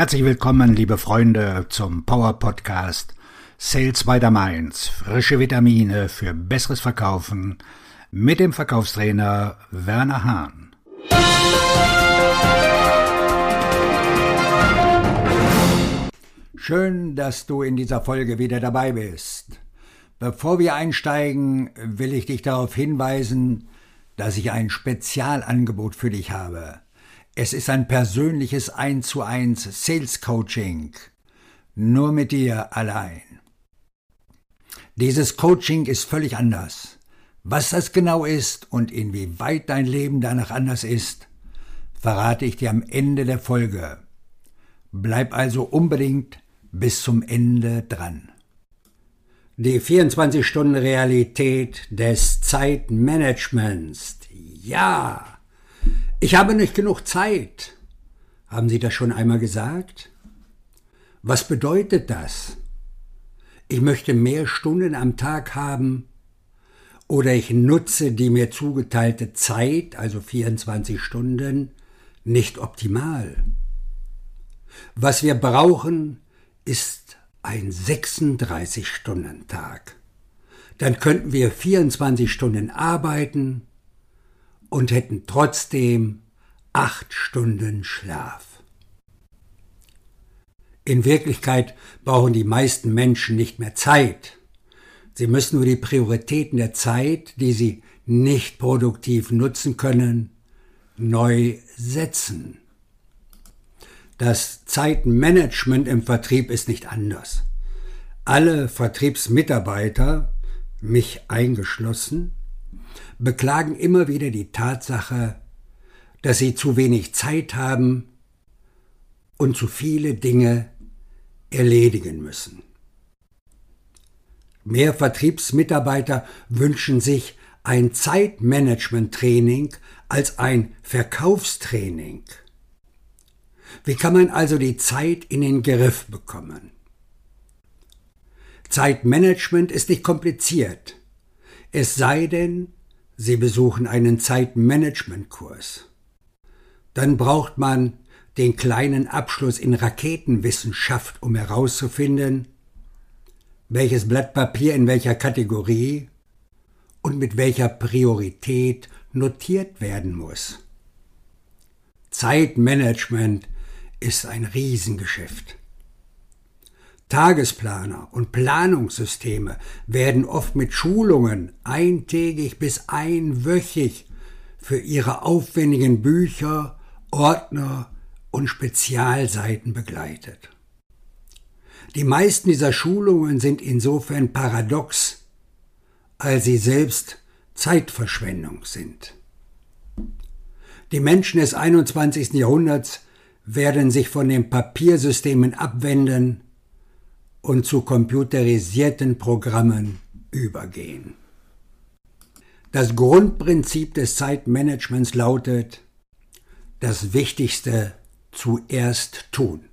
Herzlich willkommen, liebe Freunde, zum Power Podcast Sales by the Mainz. Frische Vitamine für besseres Verkaufen mit dem Verkaufstrainer Werner Hahn. Schön, dass du in dieser Folge wieder dabei bist. Bevor wir einsteigen, will ich dich darauf hinweisen, dass ich ein Spezialangebot für dich habe. Es ist ein persönliches 1 zu 1 Sales Coaching. Nur mit dir allein. Dieses Coaching ist völlig anders. Was das genau ist und inwieweit dein Leben danach anders ist, verrate ich dir am Ende der Folge. Bleib also unbedingt bis zum Ende dran. Die 24-Stunden-Realität des Zeitmanagements. Ja! Ich habe nicht genug Zeit. Haben Sie das schon einmal gesagt? Was bedeutet das? Ich möchte mehr Stunden am Tag haben oder ich nutze die mir zugeteilte Zeit, also 24 Stunden, nicht optimal. Was wir brauchen, ist ein 36-Stunden-Tag. Dann könnten wir 24 Stunden arbeiten und hätten trotzdem acht Stunden Schlaf. In Wirklichkeit brauchen die meisten Menschen nicht mehr Zeit. Sie müssen nur die Prioritäten der Zeit, die sie nicht produktiv nutzen können, neu setzen. Das Zeitmanagement im Vertrieb ist nicht anders. Alle Vertriebsmitarbeiter, mich eingeschlossen, beklagen immer wieder die Tatsache, dass sie zu wenig Zeit haben und zu viele Dinge erledigen müssen. Mehr Vertriebsmitarbeiter wünschen sich ein Zeitmanagement-Training als ein Verkaufstraining. Wie kann man also die Zeit in den Griff bekommen? Zeitmanagement ist nicht kompliziert, es sei denn, Sie besuchen einen Zeitmanagementkurs. Dann braucht man den kleinen Abschluss in Raketenwissenschaft, um herauszufinden, welches Blatt Papier in welcher Kategorie und mit welcher Priorität notiert werden muss. Zeitmanagement ist ein Riesengeschäft. Tagesplaner und Planungssysteme werden oft mit Schulungen eintägig bis einwöchig für ihre aufwendigen Bücher, Ordner und Spezialseiten begleitet. Die meisten dieser Schulungen sind insofern paradox, als sie selbst Zeitverschwendung sind. Die Menschen des 21. Jahrhunderts werden sich von den Papiersystemen abwenden und zu computerisierten Programmen übergehen. Das Grundprinzip des Zeitmanagements lautet, das Wichtigste zuerst tun.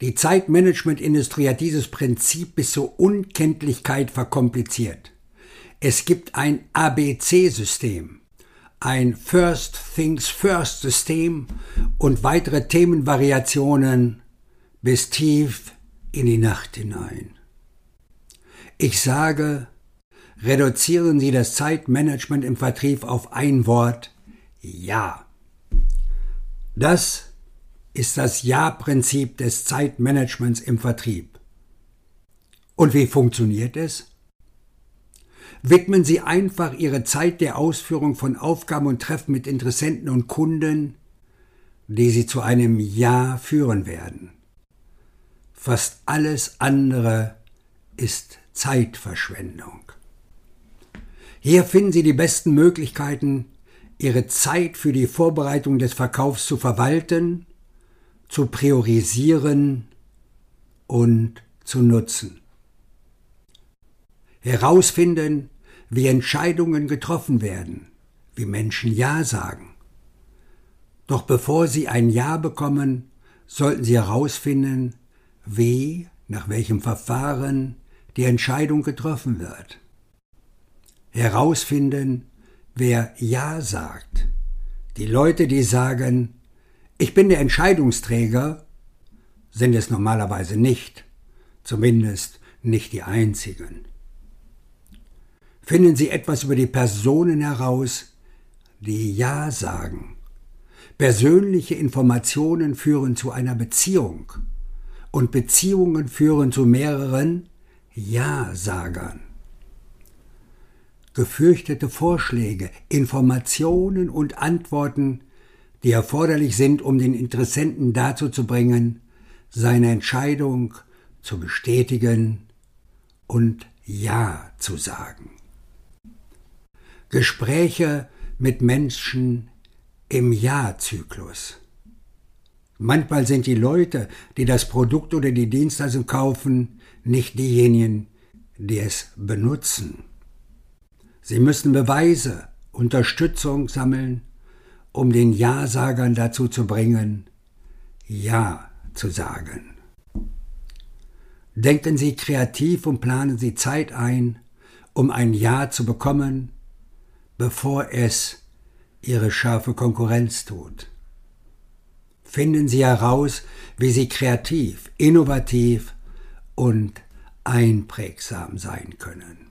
Die Zeitmanagementindustrie hat dieses Prinzip bis zur Unkenntlichkeit verkompliziert. Es gibt ein ABC-System, ein First Things First System und weitere Themenvariationen bis tief in die Nacht hinein. Ich sage, reduzieren Sie das Zeitmanagement im Vertrieb auf ein Wort Ja. Das ist das Ja-Prinzip des Zeitmanagements im Vertrieb. Und wie funktioniert es? Widmen Sie einfach Ihre Zeit der Ausführung von Aufgaben und Treffen mit Interessenten und Kunden, die Sie zu einem Ja führen werden. Fast alles andere ist Zeitverschwendung. Hier finden Sie die besten Möglichkeiten, Ihre Zeit für die Vorbereitung des Verkaufs zu verwalten, zu priorisieren und zu nutzen. Herausfinden, wie Entscheidungen getroffen werden, wie Menschen Ja sagen. Doch bevor Sie ein Ja bekommen, sollten Sie herausfinden, wie, nach welchem Verfahren die Entscheidung getroffen wird. Herausfinden, wer Ja sagt. Die Leute, die sagen, Ich bin der Entscheidungsträger, sind es normalerweise nicht, zumindest nicht die einzigen. Finden Sie etwas über die Personen heraus, die Ja sagen. Persönliche Informationen führen zu einer Beziehung und Beziehungen führen zu mehreren Ja-Sagern. Gefürchtete Vorschläge, Informationen und Antworten, die erforderlich sind, um den Interessenten dazu zu bringen, seine Entscheidung zu bestätigen und Ja zu sagen. Gespräche mit Menschen im Ja-Zyklus. Manchmal sind die Leute, die das Produkt oder die Dienstleistung kaufen, nicht diejenigen, die es benutzen. Sie müssen Beweise, Unterstützung sammeln, um den Ja-Sagern dazu zu bringen, Ja zu sagen. Denken Sie kreativ und planen Sie Zeit ein, um ein Ja zu bekommen, bevor es Ihre scharfe Konkurrenz tut. Finden Sie heraus, wie Sie kreativ, innovativ und einprägsam sein können.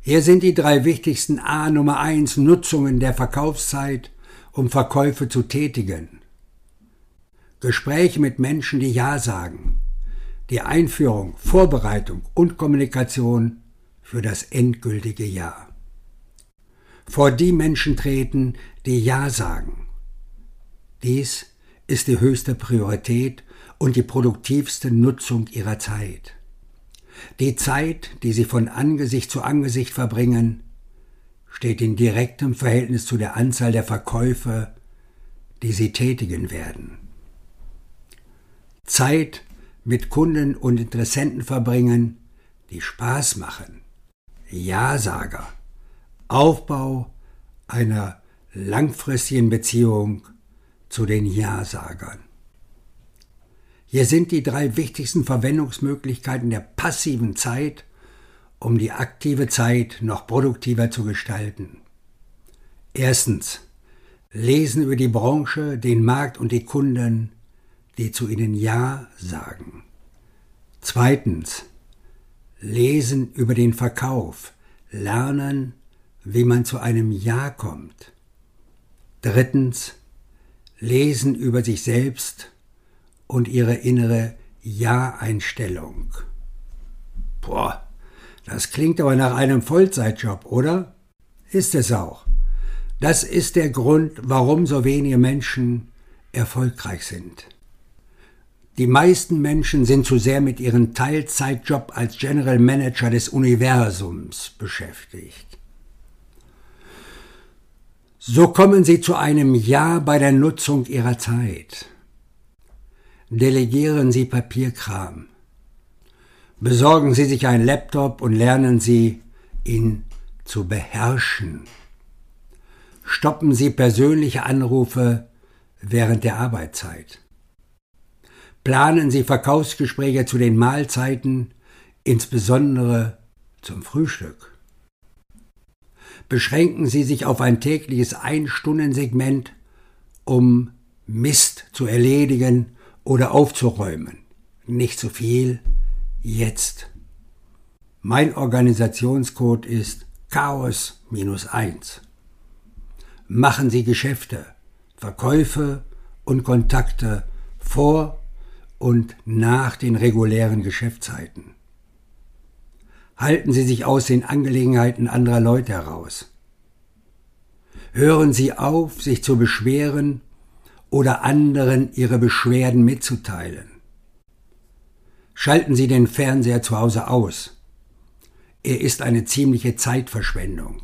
Hier sind die drei wichtigsten A Nummer 1 Nutzungen der Verkaufszeit, um Verkäufe zu tätigen. Gespräche mit Menschen, die Ja sagen. Die Einführung, Vorbereitung und Kommunikation für das endgültige Ja. Vor die Menschen treten, die Ja sagen. Dies ist die höchste Priorität und die produktivste Nutzung ihrer Zeit. Die Zeit, die sie von Angesicht zu Angesicht verbringen, steht in direktem Verhältnis zu der Anzahl der Verkäufe, die sie tätigen werden. Zeit mit Kunden und Interessenten verbringen, die Spaß machen. Ja-Sager. Aufbau einer langfristigen Beziehung zu den Ja-Sagern. Hier sind die drei wichtigsten Verwendungsmöglichkeiten der passiven Zeit, um die aktive Zeit noch produktiver zu gestalten. Erstens. Lesen über die Branche, den Markt und die Kunden, die zu ihnen Ja sagen. Zweitens. Lesen über den Verkauf, lernen, wie man zu einem Ja kommt. Drittens. Lesen über sich selbst und ihre innere Ja-Einstellung. Boah, das klingt aber nach einem Vollzeitjob, oder? Ist es auch. Das ist der Grund, warum so wenige Menschen erfolgreich sind. Die meisten Menschen sind zu sehr mit ihrem Teilzeitjob als General Manager des Universums beschäftigt. So kommen sie zu einem Ja bei der Nutzung ihrer Zeit. Delegieren Sie Papierkram. Besorgen Sie sich einen Laptop und lernen Sie, ihn zu beherrschen. Stoppen Sie persönliche Anrufe während der Arbeitszeit. Planen Sie Verkaufsgespräche zu den Mahlzeiten, insbesondere zum Frühstück. Beschränken Sie sich auf ein tägliches Ein-Stunden-Segment, um Mist zu erledigen oder aufzuräumen. Nicht zu viel, jetzt. Mein Organisationscode ist Chaos minus eins. Machen Sie Geschäfte, Verkäufe und Kontakte vor und nach den regulären Geschäftszeiten. Halten Sie sich aus den Angelegenheiten anderer Leute heraus. Hören Sie auf, sich zu beschweren oder anderen ihre Beschwerden mitzuteilen. Schalten Sie den Fernseher zu Hause aus. Er ist eine ziemliche Zeitverschwendung.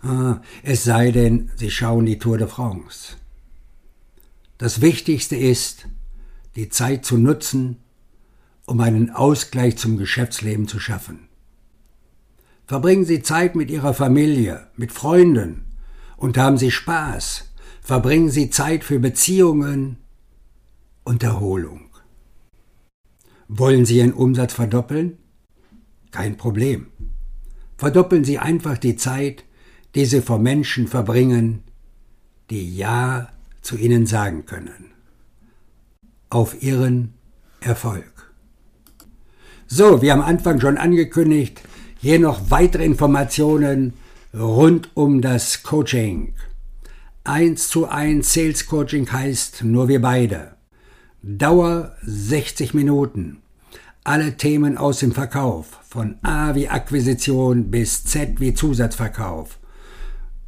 Ah, es sei denn, Sie schauen die Tour de France. Das Wichtigste ist, die Zeit zu nutzen, um einen Ausgleich zum Geschäftsleben zu schaffen. Verbringen Sie Zeit mit Ihrer Familie, mit Freunden und haben Sie Spaß verbringen Sie Zeit für Beziehungen und Erholung. Wollen Sie Ihren Umsatz verdoppeln? Kein Problem. Verdoppeln Sie einfach die Zeit, die Sie vor Menschen verbringen, die Ja zu Ihnen sagen können. Auf Ihren Erfolg. So, wie am Anfang schon angekündigt, hier noch weitere Informationen rund um das Coaching. 1 zu 1 Sales Coaching heißt nur wir beide. Dauer 60 Minuten. Alle Themen aus dem Verkauf, von A wie Akquisition bis Z wie Zusatzverkauf.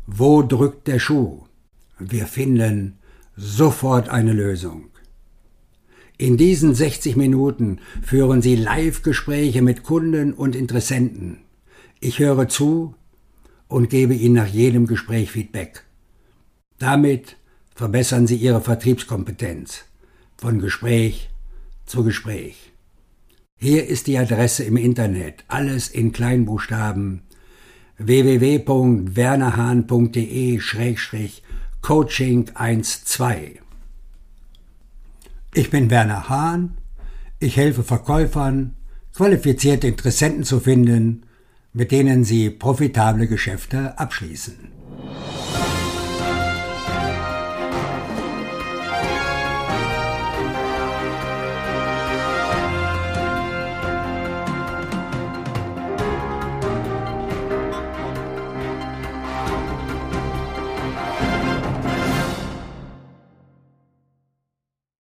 Wo drückt der Schuh? Wir finden sofort eine Lösung. In diesen 60 Minuten führen Sie Live-Gespräche mit Kunden und Interessenten. Ich höre zu und gebe Ihnen nach jedem Gespräch Feedback. Damit verbessern Sie Ihre Vertriebskompetenz von Gespräch zu Gespräch. Hier ist die Adresse im Internet, alles in Kleinbuchstaben www.wernerhahn.de-coaching 12. Ich bin Werner Hahn. Ich helfe Verkäufern, qualifizierte Interessenten zu finden, mit denen sie profitable Geschäfte abschließen.